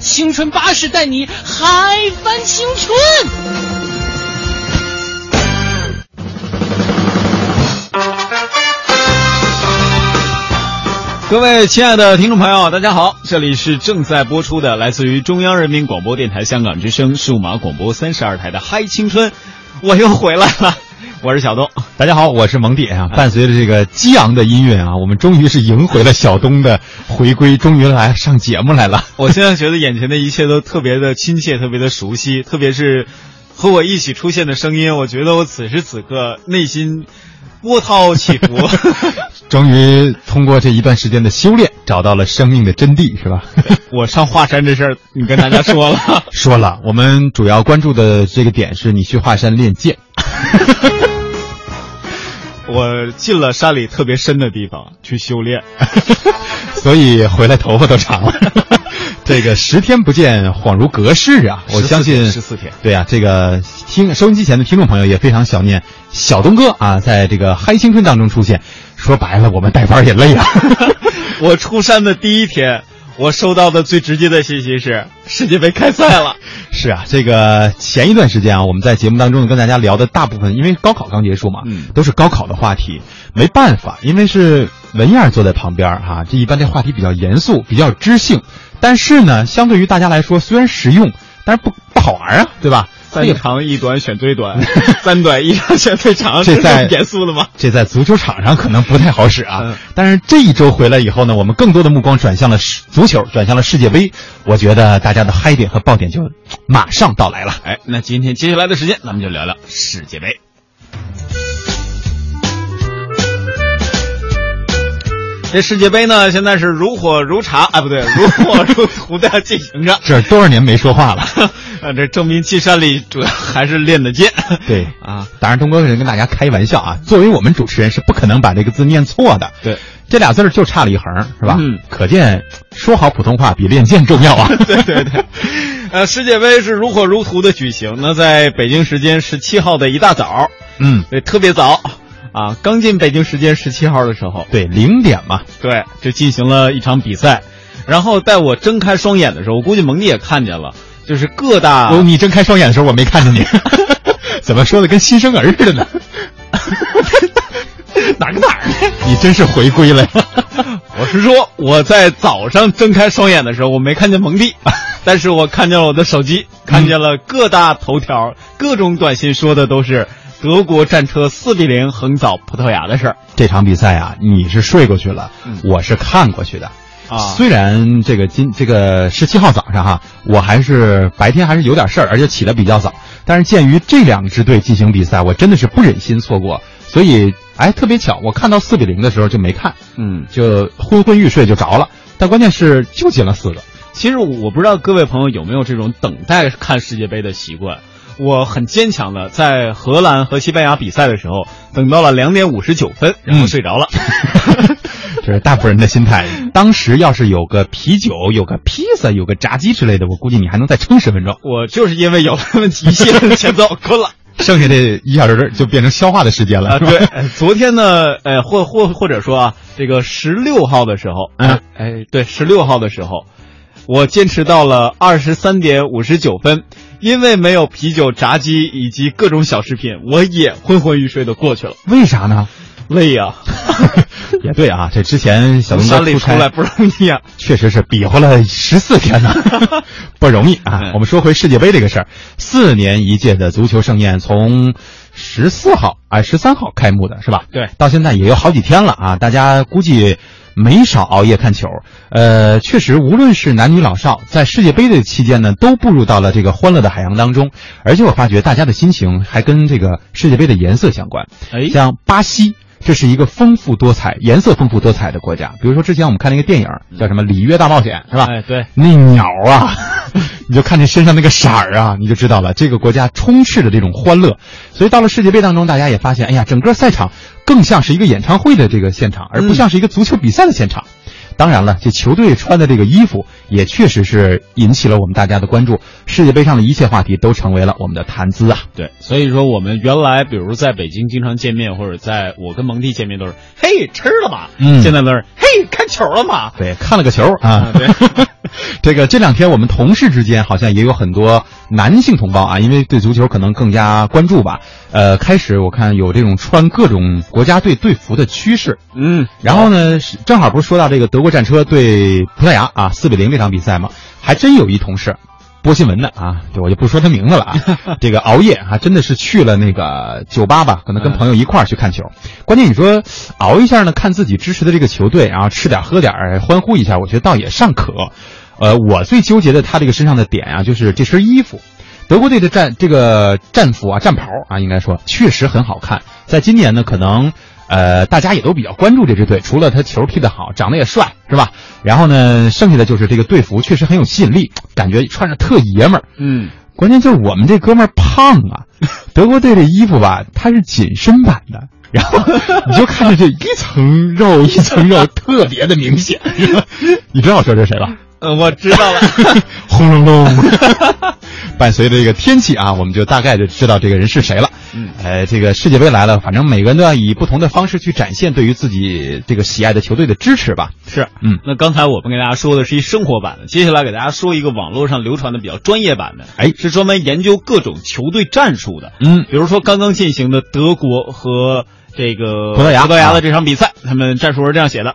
青春巴士带你嗨翻青春。各位亲爱的听众朋友，大家好，这里是正在播出的来自于中央人民广播电台香港之声数码广播三十二台的《嗨青春》，我又回来了，我是小东。大家好，我是蒙蒂啊。伴随着这个激昂的音乐啊，我们终于是迎回了小东的回归，终于来上节目来了。我现在觉得眼前的一切都特别的亲切，特别的熟悉，特别是和我一起出现的声音，我觉得我此时此刻内心波涛起伏。终于通过这一段时间的修炼，找到了生命的真谛，是吧？我上华山这事儿，你跟大家说了，说了。我们主要关注的这个点是你去华山练剑。我进了山里特别深的地方去修炼，所以回来头发都长了。这个十天不见，恍如隔世啊！我相信十四天。对啊、这个听收音机前的听众朋友也非常想念小东哥啊，在这个嗨青春当中出现。说白了，我们带班也累啊。我出山的第一天，我收到的最直接的信息是世界杯开赛了。是啊，这个前一段时间啊，我们在节目当中跟大家聊的大部分，因为高考刚结束嘛，嗯都是高考的话题，没办法，因为是文燕坐在旁边儿哈、这一般这话题比较严肃，比较知性，但是呢，相对于大家来说，虽然实用，但是不不好玩啊，对吧？三长一短选最短，三短一长选最长，这在严肃的吗？这在足球场上可能不太好使啊，嗯但是这一周回来以后呢，我们更多的目光转向了足球，转向了世界杯。我觉得大家的嗨点和爆点就马上到来了。哎，那今天接下来的时间，咱们就聊聊世界杯。这世界杯呢，现在是如火如茶，哎，不对，如火如荼的进行着。这多少年没说话了？啊，这证明进山里主要还是练的剑。对啊，当然，东哥是跟大家开玩笑啊。作为我们主持人，是不可能把这个字念错的。对，这俩字儿就差了一横，是吧？嗯可见说好普通话比练剑重要啊。对对对，呃，世界杯是如火如荼的举行。那在北京时间十七号的一大早，嗯，对，特别早啊，刚进北京时间十七号的时候，对，零点嘛。对，就进行了一场比赛。然后在我睁开双眼的时候，我估计蒙蒂也看见了，就是各大哦，你睁开双眼的时候，我没看见你，怎么说的跟新生儿似的呢？哪个哪儿呢？你真是回归了呀！我是说我在早上睁开双眼的时候，我没看见蒙蒂，但是我看见了我的手机，看见了各大头条、各种短信说的都是德国战车四比零横扫葡萄牙的事儿这场比赛啊，你是睡过去了，嗯我是看过去的。啊。虽然这个今这个十七号早上哈，我还是白天还是有点事儿，而且起得比较早。但是鉴于这两支队进行比赛，我真的是不忍心错过，所以哎，特别巧，我看到四比零的时候就没看，嗯，就昏昏欲睡就着了。但关键是就进了四个，其实我不知道各位朋友有没有这种等待看世界杯的习惯。我很坚强的在荷兰和西班牙比赛的时候，等到了两点五十九分，然后睡着了。这 是大部分人的心态。当时要是有个啤酒、有个披萨、有个炸鸡之类的，我估计你还能再撑十分钟。我就是因为有了那么一系列的前奏，困了。剩下这一小时就变成消化的时间了。啊，对，呃昨天呢，呃，或或或者说啊，这个十六号的时候，嗯哎，对，十六号的时候，我坚持到了二十三点五十九分，因为没有啤酒、炸鸡以及各种小食品，我也昏昏欲睡的过去了，为啥呢？累呀、也对啊，这之前小从东哥出差出来不容易啊。确实是比划了十四天呢，不容易啊嗯。我们说回世界杯这个事儿，四年一届的足球盛宴，从十四号哎十三号开幕的是吧？对，到现在也有好几天了啊，大家估计没少熬夜看球。呃，确实，无论是男女老少，在世界杯的期间呢，都步入到了这个欢乐的海洋当中。而且我发觉大家的心情还跟这个世界杯的颜色相关。哎，像巴西这是一个丰富多彩、颜色丰富多彩的国家。比如说之前我们看那个电影叫什么《里约大冒险》，是吧？哎，对，那鸟啊，你就看这身上那个色儿啊，你就知道了，这个国家充斥着这种欢乐。所以到了世界杯当中，大家也发现，哎呀，整个赛场更像是一个演唱会的这个现场，而不像是一个足球比赛的现场。当然了，这球队穿的这个衣服也确实是引起了我们大家的关注。世界杯上的一切话题都成为了我们的谈资啊！对，所以说我们原来比如在北京经常见面，或者在我跟蒙蒂见面都是嘿吃了吗？嗯现在都是嘿看球了吗？对，看了个球啊啊，对，这个这两天我们同事之间好像也有很多男性同胞啊，因为对足球可能更加关注吧。呃，开始我看有这种穿各种国家队队服的趋势，嗯，然后呢，正好不是说到这个德国战车对葡萄牙啊四比零这场比赛吗？还真有一同事。播新闻的啊，对我就不说他名字了啊。这个熬夜还真的是去了那个酒吧吧，可能跟朋友一块儿去看球。关键你说熬一下呢，看自己支持的这个球队，然后吃点喝点欢呼一下，我觉得倒也尚可。呃，我最纠结的他这个身上的点啊，就是这身衣服。德国队的战这个战服啊，战袍啊，应该说确实很好看。在今年呢，可能呃大家也都比较关注这支队，除了他球踢得好，长得也帅，是吧？然后呢，剩下的就是这个队服确实很有吸引力，感觉穿着特爷们儿。嗯，关键就是我们这哥们儿胖啊，德国队这衣服吧，它是紧身版的，然后你就看着这一层肉一层肉，特别的明显。你知道我说这是谁吧？呃，我知道了。轰隆隆。伴随着这个天气啊，我们就大概就知道这个人是谁了。嗯，呃，这个世界杯来了，反正每个人都要以不同的方式去展现对于自己这个喜爱的球队的支持吧。是，嗯，那刚才我们给大家说的是一生活版的，接下来给大家说一个网络上流传的比较专业版的，哎是专门研究各种球队战术的。嗯，比如说刚刚进行的德国和这个葡萄牙葡萄牙的这场比赛，他们战术是这样写的。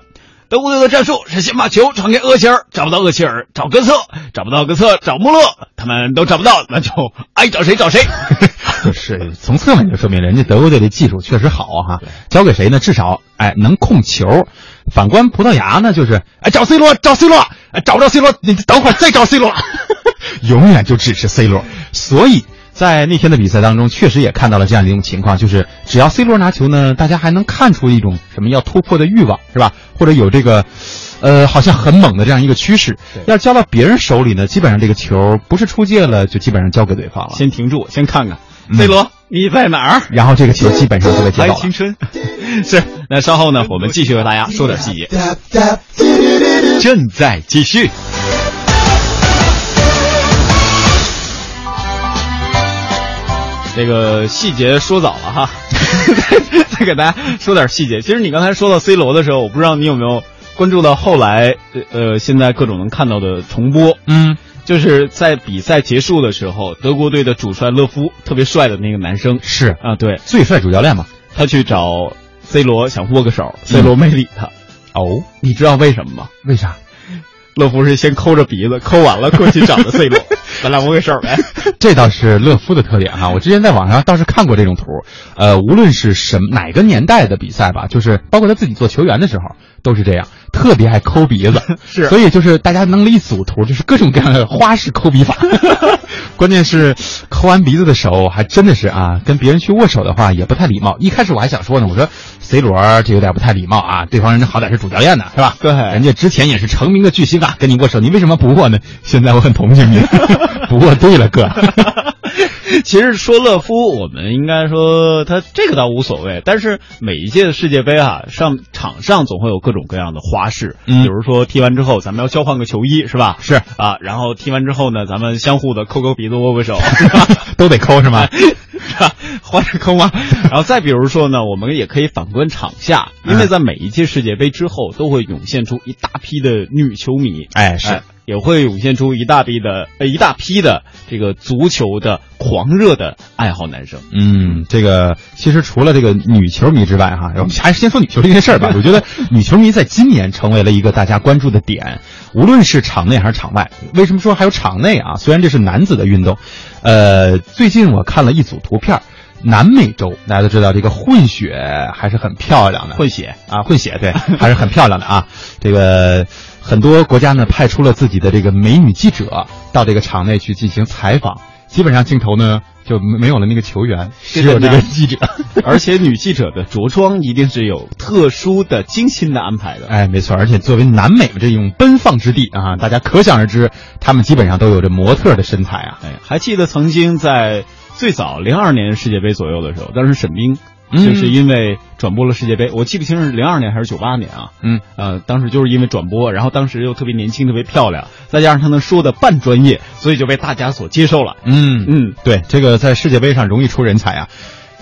德国队的战术是先把球传给厄齐尔，找不到厄齐尔找格策，找不到格策找穆勒，他们都找不到，那就爱找谁找谁。就是从侧面就说明人家德国队的技术确实好啊哈。交给谁呢？至少哎能控球。反观葡萄牙呢，就是哎找 C 罗找 C 罗，哎找不着 C 罗，你等会儿再找 C 罗，永远就只是 C 罗。所以在那天的比赛当中，确实也看到了这样一种情况，就是只要 C 罗拿球呢，大家还能看出一种什么要突破的欲望，是吧？或者有这个。呃，好像很猛的这样一个趋势，要交到别人手里呢，基本上这个球不是出界了，就基本上交给对方了。先停住，先看看嗯 C 罗你在哪儿？然后这个球基本上就被接到了。还青春，是。那稍后呢，我们继续为大家说点细节。正在继续。这个细节说早了哈，再 再给大家说点细节。其实你刚才说到 C 罗的时候，我不知道你有没有关注到后来，呃，现在各种能看到的重播。嗯，就是在比赛结束的时候，德国队的主帅勒夫特别帅的那个男生是啊，对，最帅主教练嘛。他去找 C 罗想握个手，C 罗没理他。哦，你知道为什么吗？为啥？勒夫是先抠着鼻子，抠完了过去找的 C 罗，咱俩握个手呗。这倒是勒夫的特点哈，我之前在网上倒是看过这种图，呃，无论是什么哪个年代的比赛吧，就是包括他自己做球员的时候都是这样，特别爱抠鼻子，是所以就是大家弄了一组图，就是各种各样的花式抠鼻法。关键是抠完鼻子的手还真的是啊，跟别人去握手的话也不太礼貌。一开始我还想说呢，我说 C 罗这有点不太礼貌啊，对方人家好歹是主教练呢，是吧？对人家之前也是成名的巨星啊，跟你握手，你为什么不握呢？现在我很同情你，不握对了，哥。其实说勒夫，我们应该说他这个倒无所谓，但是每一届的世界杯啊，上场上总会有各种各样的花式，嗯比如说踢完之后咱们要交换个球衣，是吧？是啊，然后踢完之后呢，咱们相互的抠抠鼻子、握握手，都得抠是吗？是吧？换着坑吗？然后再比如说呢，我们也可以反观场下，因为在每一届世界杯之后，都会涌现出一大批的女球迷，哎是哎也会涌现出一大批的呃一大批的这个足球的狂热的爱好男生。嗯，这个其实除了这个女球迷之外，哈，我们还是先说女球这件事儿吧。我觉得女球迷在今年成为了一个大家关注的点，无论是场内还是场外。为什么说还有场内啊？虽然这是男子的运动，呃，最近我看了一组图片儿。南美洲大家都知道，这个混血还是很漂亮的，混血啊，混血对，还是很漂亮的啊。这个很多国家呢派出了自己的这个美女记者到这个场内去进行采访，基本上镜头呢就没没有了那个球员，只有这个记者。而且女记者的着装一定是有特殊的、精心的安排的。哎，没错，而且作为南美这种奔放之地啊，大家可想而知，他们基本上都有着模特的身材啊。哎，还记得曾经在最早零二年世界杯左右的时候，当时沈冰嗯就是因为转播了世界杯，我记不清是零二年还是九八年啊。嗯，呃，当时就是因为转播，然后当时又特别年轻、特别漂亮，再加上她能说的半专业，所以就被大家所接受了。嗯嗯，对，这个在世界杯上容易出人才啊，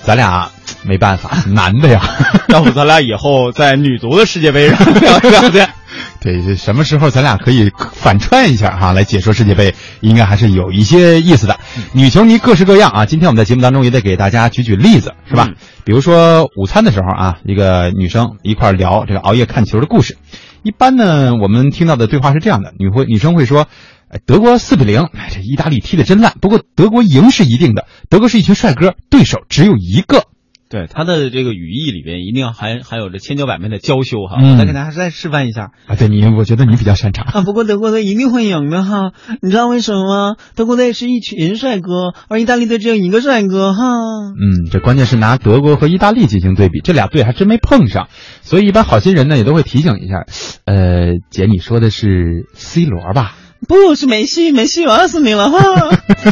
咱俩没办法，男的呀。要不咱俩以后在女足的世界杯上聊一聊去。对，什么时候咱俩可以反串一下哈，来解说世界杯，应该还是有一些意思的。女球迷各式各样啊，今天我们在节目当中也得给大家举举例子，是吧？嗯比如说午餐的时候啊，一个女生一块聊这个熬夜看球的故事。一般呢，我们听到的对话是这样的：女会女生会说，哎，德国四比零，哎，这意大利踢的真烂，不过德国赢是一定的，德国是一群帅哥，对手只有一个。对他的这个语义里边一定要含含有着千娇百媚的娇羞哈。嗯我再给大家再示范一下。啊，对你，我觉得你比较擅长。啊，不过德国队一定会赢的哈，你知道为什么吗？德国队是一群帅哥，而意大利队只有一个帅哥哈。嗯，这关键是拿德国和意大利进行对比，这俩队还真没碰上，所以一般好心人呢也都会提醒一下。呃，姐，你说的是 C 罗吧？不是梅西，梅西我要死你了哈。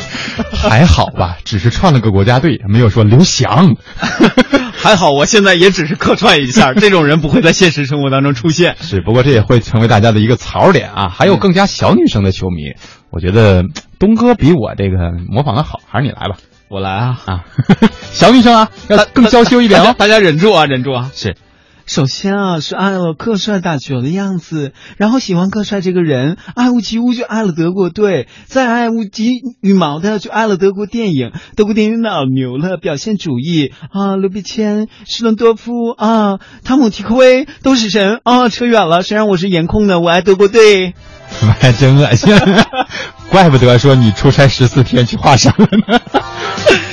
还好吧，只是串了个国家队，没有说刘翔。还好我现在也只是客串一下，这种人不会在现实生活当中出现。是，不过这也会成为大家的一个槽点啊。还有更加小女生的球迷，我觉得东哥比我这个模仿的好，还是你来吧。我来啊啊，小女生啊，要更娇羞一点哦。大家忍住啊，忍住啊。是，首先啊，是爱了克帅打球的样子，然后喜欢克帅这个人，爱屋及乌就爱了德国队，再爱屋及羽毛的就爱了德国电影。德国电影老牛了，表现主义啊，刘别谦、施伦多夫啊，汤姆提克威都是神啊。扯远了，谁让我是颜控的？我爱德国队。妈真恶心，怪不得说你出差十四天去华山了呢，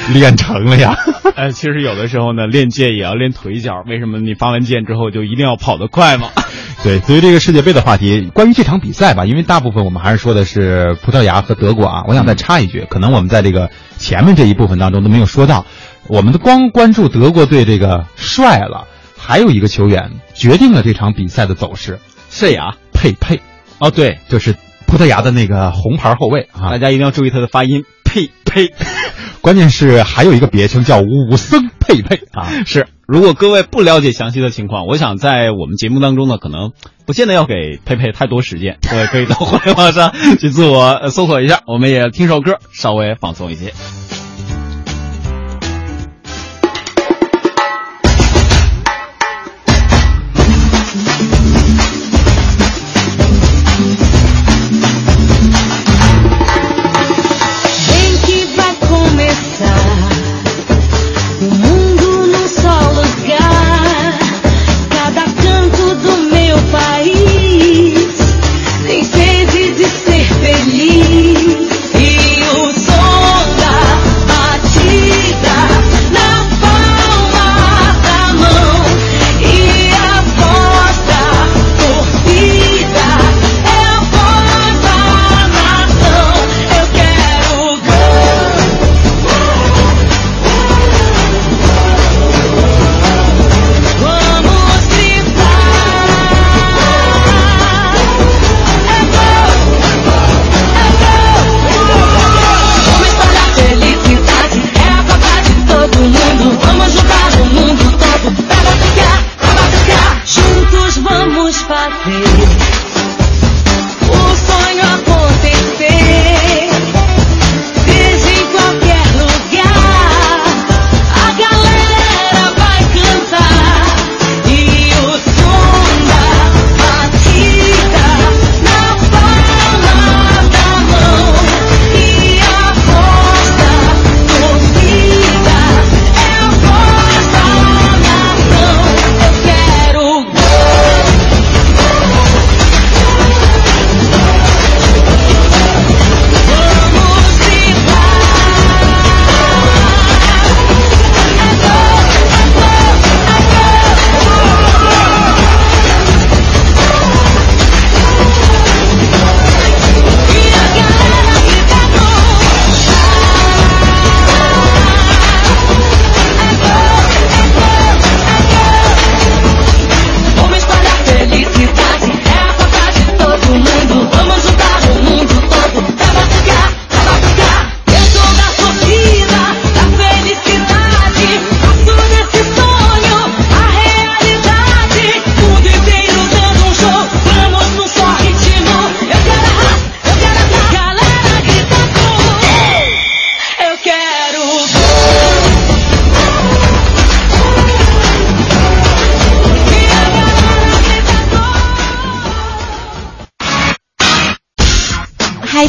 练成了呀。呃，其实有的时候呢，练剑也要练腿脚。为什么你发完剑之后就一定要跑得快吗？对，对于这个世界杯的话题，关于这场比赛吧，因为大部分我们还是说的是葡萄牙和德国啊，我想再插一句，可能我们在这个前面这一部分当中都没有说到，我们的光关注德国队这个帅了，还有一个球员决定了这场比赛的走势，谁呀？佩佩，哦，对，就是葡萄牙的那个红牌后卫啊大，家一定要注意他的发音，呸呸。关键是还有一个别称叫武僧佩佩啊，是，如果各位不了解详细的情况，我想在我们节目当中呢，可能不见得要给佩佩太多时间，各位可以到互联网上去自我呃搜索一下。我们也听首歌，稍微放松一些。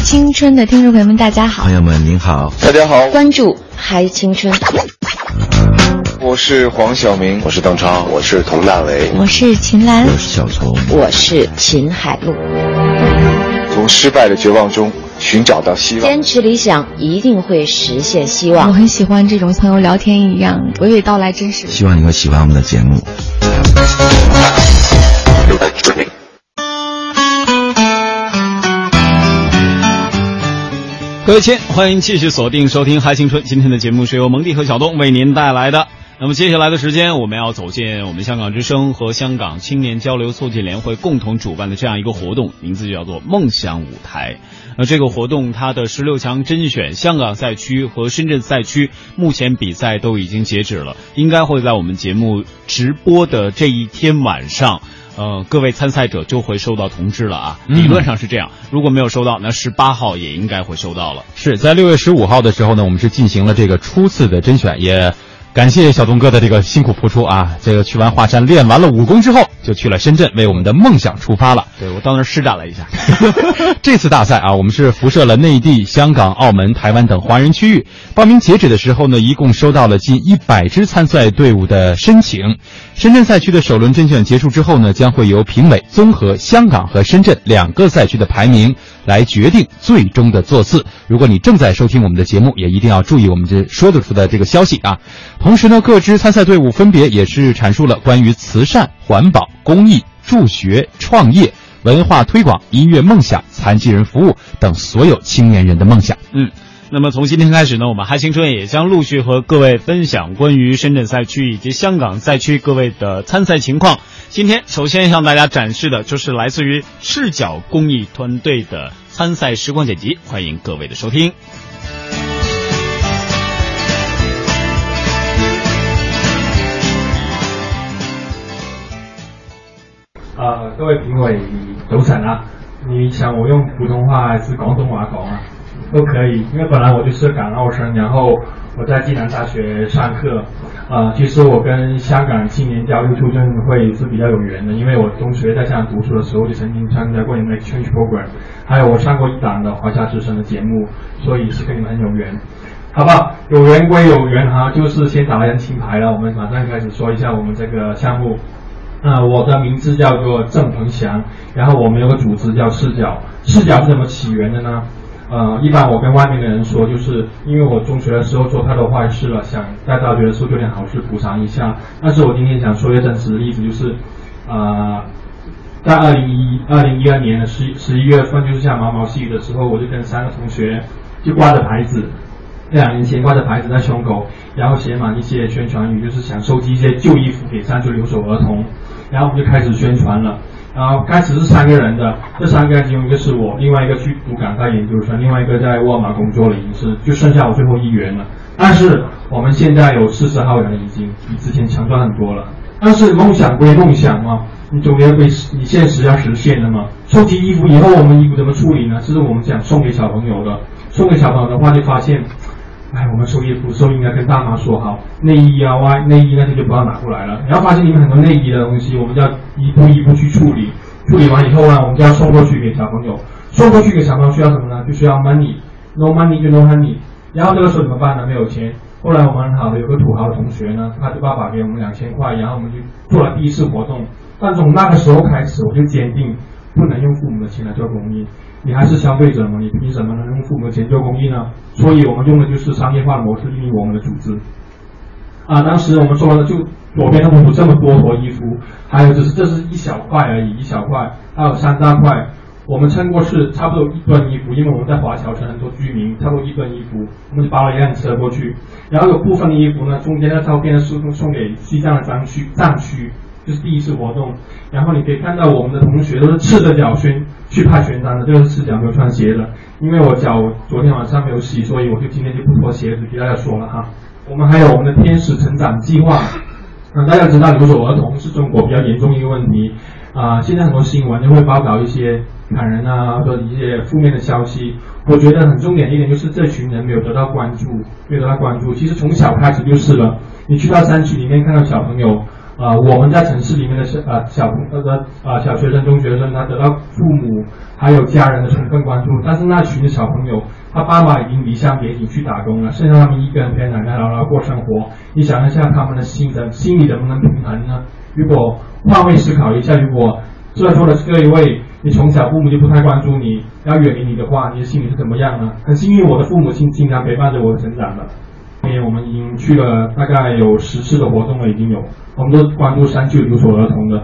青春的听众朋友们，大家好朋！友们您好，大家好，关注嗨青春，我是黄晓明，我是邓超，我是佟大为，我是秦岚我，是小聪，我是秦海璐。从失败的绝望中寻找到希望。坚持理想，一定会实现希望我。很喜欢这种朋友聊天一样娓娓道来，真实。希望你会喜欢我们的节目。各位亲，欢迎继续锁定收听《嗨青春》。今天的节目是由蒙蒂和小东为您带来的。那么接下来的时间，我们要走进我们香港之声和香港青年交流促进联会共同主办的这样一个活动，名字就叫做“梦想舞台”。那这个活动它的十六强甄选香港赛区和深圳赛区目前比赛都已经截止了，应该会在我们节目直播的这一天晚上。呃，各位参赛者就会收到通知了啊，嗯理论上是这样。如果没有收到，那十八号也应该会收到了。是在六月十五号的时候呢，我们是进行了这个初次的甄选，也感谢小东哥的这个辛苦付出啊。这个去完华山练完了武功之后，就去了深圳，为我们的梦想出发了。对我到那儿施展了一下。这次大赛啊，我们是辐射了内地、香港、澳门、台湾等华人区域。报名截止的时候呢，一共收到了近一百支参赛队伍的申请。深圳赛区的首轮甄选结束之后呢，将会由评委综合香港和深圳两个赛区的排名来决定最终的座次。如果你正在收听我们的节目，也一定要注意我们这说得出的这个消息啊。同时呢，各支参赛队伍分别也是阐述了关于慈善、环保、公益、助学、创业。文化推广、音乐梦想、残疾人服务等所有青年人的梦想。嗯，那么从今天开始呢，我们嗨青春也将陆续和各位分享关于深圳赛区以及香港赛区各位的参赛情况。今天首先向大家展示的就是来自于赤脚公益团队的参赛时光剪辑，欢迎各位的收听。呃，各位评委早晨啊！你想我用普通话还是广东话讲啊？都可以，因为本来我就是港澳生，然后我在暨南大学上課。呃，其实我跟香港青年交流促进会是比较有缘的，因为我中学在香港读书的时候就曾经参加过你们的 exchange program，还有我上过一档的华夏之声的节目，所以是跟你们很有缘。好不好？有缘归有缘哈，就是先打完清牌了，我们马上开始说一下我们这个项目。呃，我的名字叫做郑鹏翔，然后我们有个组织叫视角，视角是怎么起源的呢？呃，一般我跟外面的人说，就是因为我中学的时候做太多坏事了，想在大学的时候做点好事补偿一下。但是我今天想说一个真实的例子，就是，呃，在二零一二零一二年的十十一月份，就是下毛毛细雨的时候，我就跟三个同学就挂着牌子，那两年前挂着牌子在胸口，然后写满一些宣传语，就是想收集一些旧衣服给山区留守儿童。然后我们就开始宣传了。然后开始是三个人的，这三个人其中一个是我，另外一个去读港大研究生，另外一个在沃尔玛工作了，已经是就剩下我最后一员了。但是我们现在有四十号人，已经比之前强壮很多了。但是梦想归梦想嘛，你总要归你现实要实现的嘛。收集衣服以后，我们衣服怎么处理呢？这是我们想送给小朋友的。送给小朋友的话，就发现。哎，我们收衣服的时候应该跟大妈说好，内衣啊、外内衣那些就不要拿过来了。然后发现里面很多内衣的东西，我们就要一步一步去处理。处理完以后呢，我们就要送过去给小朋友。送过去给小朋友需要什么呢？就需要 money，no money 就 no honey。然后这个时候怎么办呢？没有钱。后来我们很好的有个土豪的同学呢，他的爸爸给我们两千块，然后我们就做了第一次活动。但从那个时候开始，我就坚定不能用父母的钱来做公益。你还是消费者嘛，你凭什么能用父母的钱做公益呢？所以我们用的就是商业化的模式运营我们的组织。啊，当时我们说的就左边的幅这么多坨衣服，还有就是这是一小块而已，一小块，还有三大块。我们称过是差不多一吨衣服，因为我们在华侨城很多居民，差不多一吨衣服，我们就包了一辆车过去。然后有部分衣服呢，中间的照片是送给西藏的藏区藏区，就是第一次活动。然后你可以看到我们的同学都是赤着脚去去派宣单的，就是赤脚没有穿鞋的。因为我脚昨天晚上没有洗，所以我就今天就不脱鞋子给大家说了哈。我们还有我们的天使成长计划，那，大家知道留守儿童是中国比较严重一个问题。啊，现在很多新闻就会报道一些砍人啊，或者一些负面的消息。我觉得很重点一点就是这群人没有得到关注，没有得到关注。其实从小开始就是了。你去到山区里面看到小朋友呃，我们在城市里面的小呃小朋呃的呃小学生、中学生，他得到父母还有家人的充分关注，但是那群的小朋友，他爸妈已经离乡别井去打工了，剩下他们一个人陪奶奶姥姥过生活。你想一下，他们的心的心理能不能平衡呢？如果换位思考一下，如果在座的各一位，你从小父母就不太关注你，要远离你的话，你的心里是怎么样呢？很幸运，我的父母亲经常陪伴着我成长的。因为我们已经去了大概有十次的活动了，已经有，我们都关注山区留守儿童的。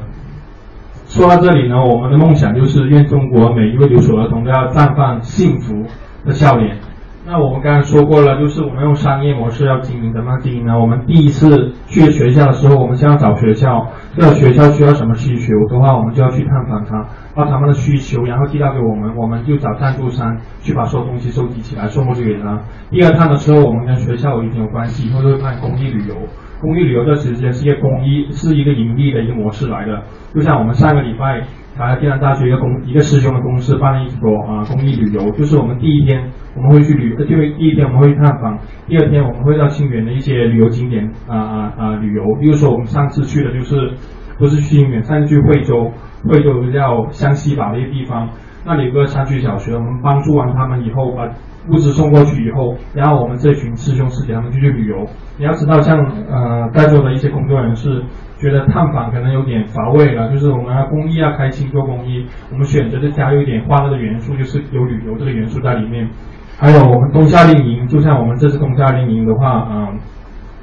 说到这里呢，我们的梦想就是愿中国每一位留守儿童都要绽放幸福的笑脸。那我们刚才说过了，就是我们用商业模式要经营，怎么经营呢？我们第一次去学校的时候，我们先要找学校，要学校需要什么需求的话，我们就要去探访他，把他们的需求，然后寄到给我们，我们就找赞助商去把所有东西收集起来，送过去给他。第二趟的时候，我们跟学校已经有关系，以后就会办公益旅游。公益旅游这时间是一个公益，是一个盈利的一个模式来的。就像我们上个礼拜，台暨南大学一个公一个师兄的公司办了一波啊公益旅游，就是我们第一天我们会去旅，就第一天我们会去探访，第二天我们会到清远的一些旅游景点啊啊啊旅游。比如说我们上次去的就是不是去清远，上次去惠州，惠州有个叫湘西吧的一个地方，那里有个山区小学，我们帮助完他们以后把。物资送过去以后，然后我们这群师兄师姐他们就去旅游。你要知道，像呃在座的一些工作人士觉得探访可能有点乏味了，就是我们要公益要开心做公益，我们选择的加入一点欢乐的元素，就是有旅游这个元素在里面。还有我们冬夏令营，就像我们这次冬夏令营的话，嗯，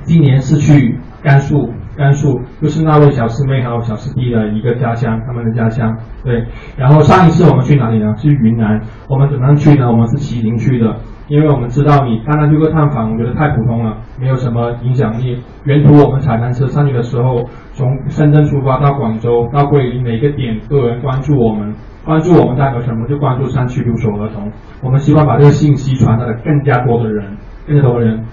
今年是去甘肃。甘肃就是那位小师妹还有小师弟的一个家乡，他们的家乡。对，然后上一次我们去哪里呢？去云南。我们怎么样去呢？我们是骑行去的，因为我们知道你单单去个探访，我觉得太普通了，没有什么影响力。沿途我们踩单车上去的时候，从深圳出发到广州到桂林，每个点都有人关注我们，关注我们代表什么？就关注山区留守儿童。我们希望把这个信息传达给更加多的人，更加多的人。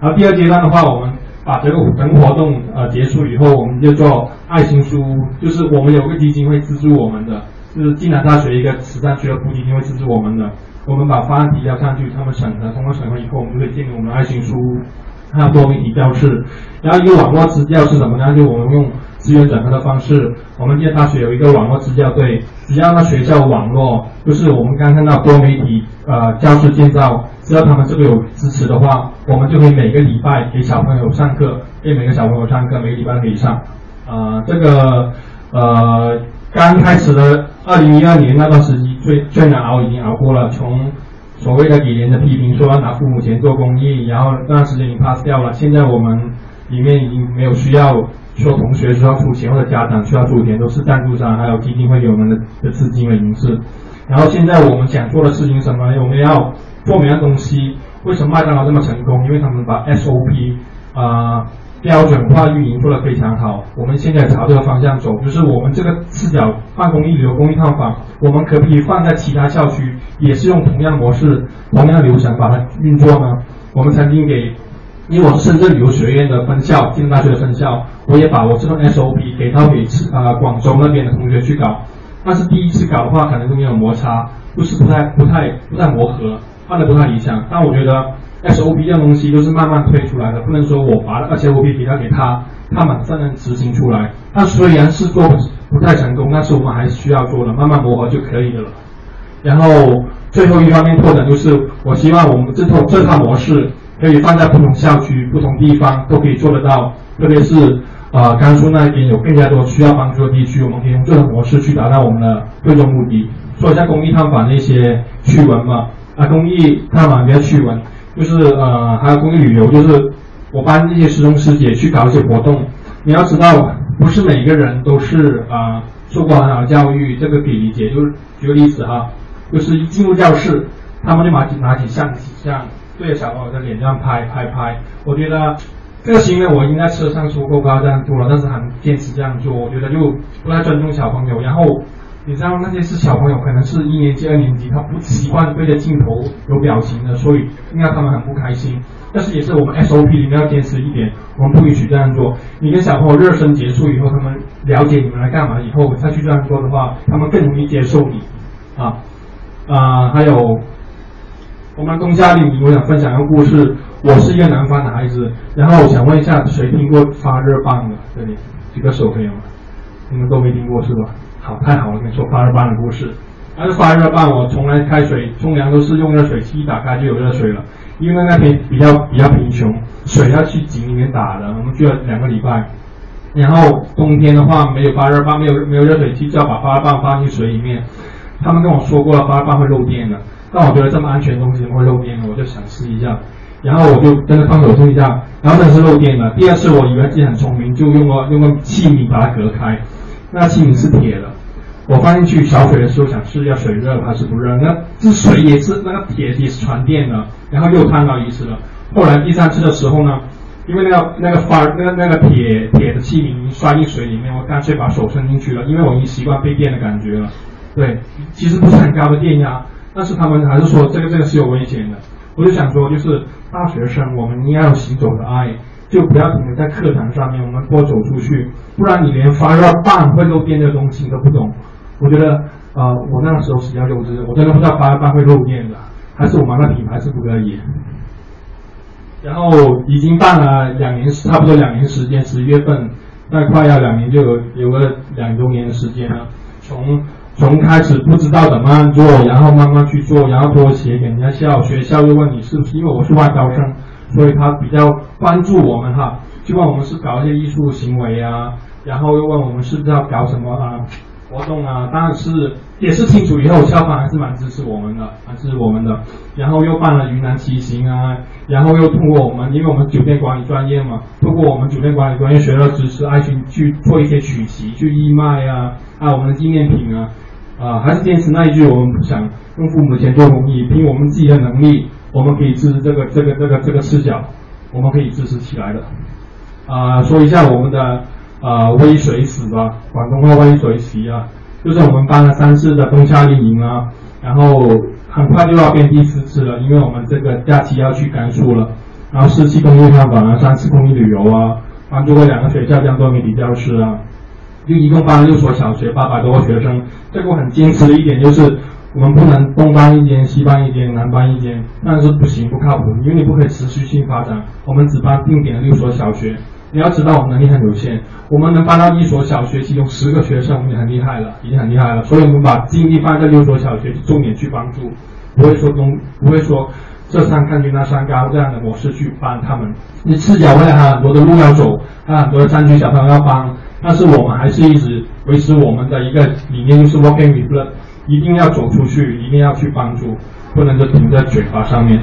然后第二阶段的话，我们。把这个整个活动呃结束以后，我们就做爱心书屋，就是我们有个基金会资助我们的，就是暨南大学一个慈善俱乐部基金会资助我们的。我们把方案提交上去，他们审核，通过审核以后，我们就可以建立我们的爱心书屋，还有多媒体教室。然后一个网络支教是什么呢？就我们用资源整合的方式，我们暨大学有一个网络支教队，只要那学校网络，就是我们刚看到多媒体呃教室建造。只要他们这个有支持的话，我们就可以每个礼拜给小朋友上课，给每个小朋友上课，每个礼拜可以上。啊，这个呃，刚开始的二零一二年那段时期最最难熬已经熬过了，从所谓的给人的批评说要拿父母钱做公益，然后那段时间已经 pass 掉了。现在我们里面已经没有需要说同学需要出钱或者家长需要出钱，都是赞助商还有基金会给我们的的资金的形式。然后现在我们想做的事情什么？我们要。做每样东西，为什么麦当劳这么成功？因为他们把 SOP 啊标准化运营做得非常好。我们现在朝这个方向走，就是我们这个视角办公一流公益套房，我们可不可以放在其他校区，也是用同样模式、同样流程把它运作呢？我们曾经给，因为我是深圳旅游学院的分校，暨南大学的分校，我也把我这份 SOP 给到给啊广州那边的同学去搞。但是第一次搞的话，可能中间有摩擦，就是不太、不太、不太磨合。办的不太理想，但我觉得 SOP 这样东西都是慢慢推出来的，不能说我把 SOP 给他给他，他马上能执行出来。但虽然是做不太成功，但是我们还是需要做的，慢慢磨合就可以的了。然后最后一方面拓展就是，我希望我们这套这套模式可以放在不同校区、不同地方都可以做得到，特别是啊甘肃那边有更加多需要帮助的地区，我们可以用这种模式去达到我们的最终目的。说一下公益探访的一些趣闻嘛。啊，公益探访比较趣闻，就是呃，还有公益旅游，就是我帮那些师兄师姐去搞一些活动。你要知道，不是每个人都是啊受过很好的教育，这个可以理解。就是举个例子哈，就是一进入教室，他们就拿起拿起相机，这样对着小朋友的脸这样拍拍拍。我觉得这个行为我已经在车上说过，不要这样做了，但是还坚持这样做，我觉得就不太尊重小朋友。然后。你知道那些是小朋友，可能是一年级、二年级，他不习惯对着镜头有表情的，所以应该他们很不开心。但是也是我们 SOP 里面要坚持一点，我们不允许这样做。你跟小朋友热身结束以后，他们了解你们来干嘛以后再去这样做的话，他们更容易接受你。啊啊，还有我们东夏里，我想分享一个故事。我是一个南方的孩子，然后我想问一下，谁听过发热棒的？这里几个手朋友们，你们都没听过是吧？好，太好了，跟你说发热棒的故事。但是发热棒我从来开水冲凉都是用热水器一打开就有热水了，因为那边比较比较贫穷，水要去井里面打的，我们去了两个礼拜。然后冬天的话没有发热棒，没有没有热水器，就要把发热棒放进水里面。他们跟我说过了，发热棒会漏电的。但我觉得这么安全的东西会漏电？我就想试一下，然后我就真的放手试一下，然后真的是漏电了。第二次我以为自己很聪明，就用个用个器皿把它隔开，那器皿是铁的。我放进去小水的时候，想试一下水热还是不热，那这水也是那个铁也是传电的，然后又烫到一次了。后来第三次的时候呢，因为那个那个发那个那个铁铁的器皿摔进水里面，我干脆把手伸进去了，因为我已经习惯被电的感觉了。对，其实不是很高的电压，但是他们还是说这个这个是有危险的。我就想说，就是大学生我们应该有行走的爱，就不要停留在课堂上面，我们多走出去，不然你连发热棒会漏电这个东西都不懂。我觉得，呃，我那个时候比较幼稚，我真的不知道发热棒会漏电的，还是我们的品牌是不可以。然后已经办了两年，差不多两年时间，十一月份，那快要两年就有有个两周年的时间了，从。从开始不知道怎么做，然后慢慢去做，然后拖鞋给人家笑，学校又问你是不是因为我是外招生，所以他比较关注我们哈，就问我们是搞一些艺术行为啊，然后又问我们是不是要搞什么啊活动啊，但是也是清楚以后，校方还是蛮支持我们的，蛮支持我们的，然后又办了云南骑行啊，然后又通过我们，因为我们酒店管理专业嘛，通过我们酒店管理专业学到知识，爱群去做一些曲奇，去义卖啊，啊我们的纪念品啊。啊，还是坚持那一句，我们不想用父母的钱做公益，凭我们自己的能力，我们可以支持这个这个这个这个视角，我们可以支持起来的。啊，说一下我们的啊微水史吧，广东话微水席啊，就是我们办了三次的冬夏令营啊，然后很快就要变第四次了，因为我们这个假期要去甘肃了，然后四期公益探访啊，三次公益旅游啊，帮助过两个学校当多媒体教师啊。就一共办了六所小学，八百多个学生。这个我很坚持的一点就是，我们不能东办一间，西办一间，南办一间，那是不行，不靠谱，因为你不可以持续性发展。我们只办定点的六所小学。你要知道，我们能力很有限，我们能帮到一所小学，其中十个学生，我们已经很厉害了，已经很厉害了。所以我们把精力放在六所小学，重点去帮助，不会说东，不会说这山看低那山高这样的模式去帮他们。你赤脚未来还有很多的路要走，还很多的山区小朋友要帮。但是我们还是一直维持我们的一个理念，就是 working with blood，一定要走出去，一定要去帮助，不能就停在嘴巴上面。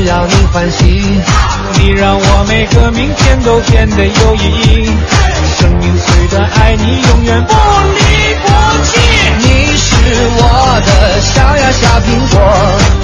只要你欢喜你让我每个明天都变得有意义。生命虽短爱你永远不离不弃。你是我的小呀小苹果。